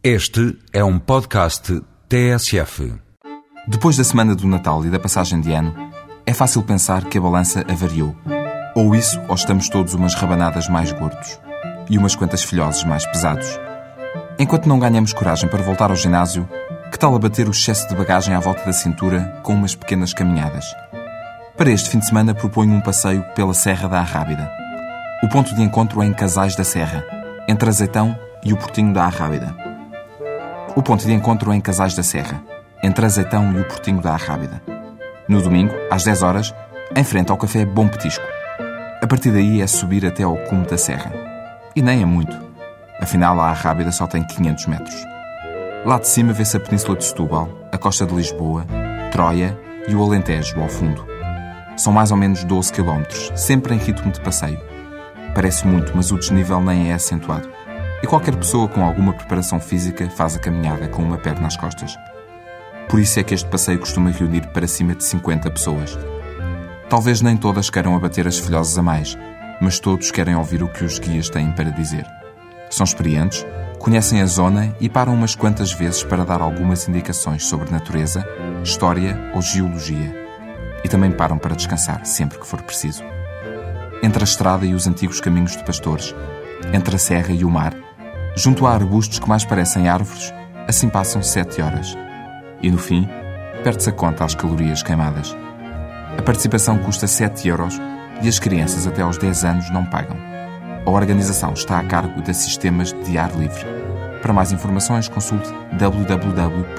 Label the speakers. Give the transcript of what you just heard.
Speaker 1: Este é um podcast TSF.
Speaker 2: Depois da semana do Natal e da passagem de ano, é fácil pensar que a balança avariou. Ou isso, ou estamos todos umas rabanadas mais gordos e umas quantas filhoses mais pesados. Enquanto não ganhamos coragem para voltar ao ginásio, que tal abater o excesso de bagagem à volta da cintura com umas pequenas caminhadas? Para este fim de semana proponho um passeio pela Serra da Arrábida. O ponto de encontro é em Casais da Serra, entre Azeitão e o Portinho da Arrábida. O ponto de encontro é em Casais da Serra, entre Azeitão e o Portinho da Arrábida. No domingo, às 10 horas, em frente ao café Bom Petisco. A partir daí é subir até ao cume da serra. E nem é muito. Afinal, a Arrábida só tem 500 metros. Lá de cima vê-se a Península de Setúbal, a costa de Lisboa, Troia e o Alentejo ao fundo. São mais ou menos 12 quilómetros, sempre em ritmo de passeio. Parece muito, mas o desnível nem é acentuado. E qualquer pessoa com alguma preparação física faz a caminhada com uma perna às costas. Por isso é que este passeio costuma reunir para cima de 50 pessoas. Talvez nem todas queiram abater as filhoses a mais, mas todos querem ouvir o que os guias têm para dizer. São experientes, conhecem a zona e param umas quantas vezes para dar algumas indicações sobre natureza, história ou geologia. E também param para descansar sempre que for preciso. Entre a estrada e os antigos caminhos de pastores, entre a serra e o mar, Junto a arbustos que mais parecem árvores, assim passam sete horas. E no fim, perde-se a conta às calorias queimadas. A participação custa 7 euros e as crianças até aos 10 anos não pagam. A organização está a cargo de Sistemas de Ar Livre. Para mais informações, consulte www.sal.pt.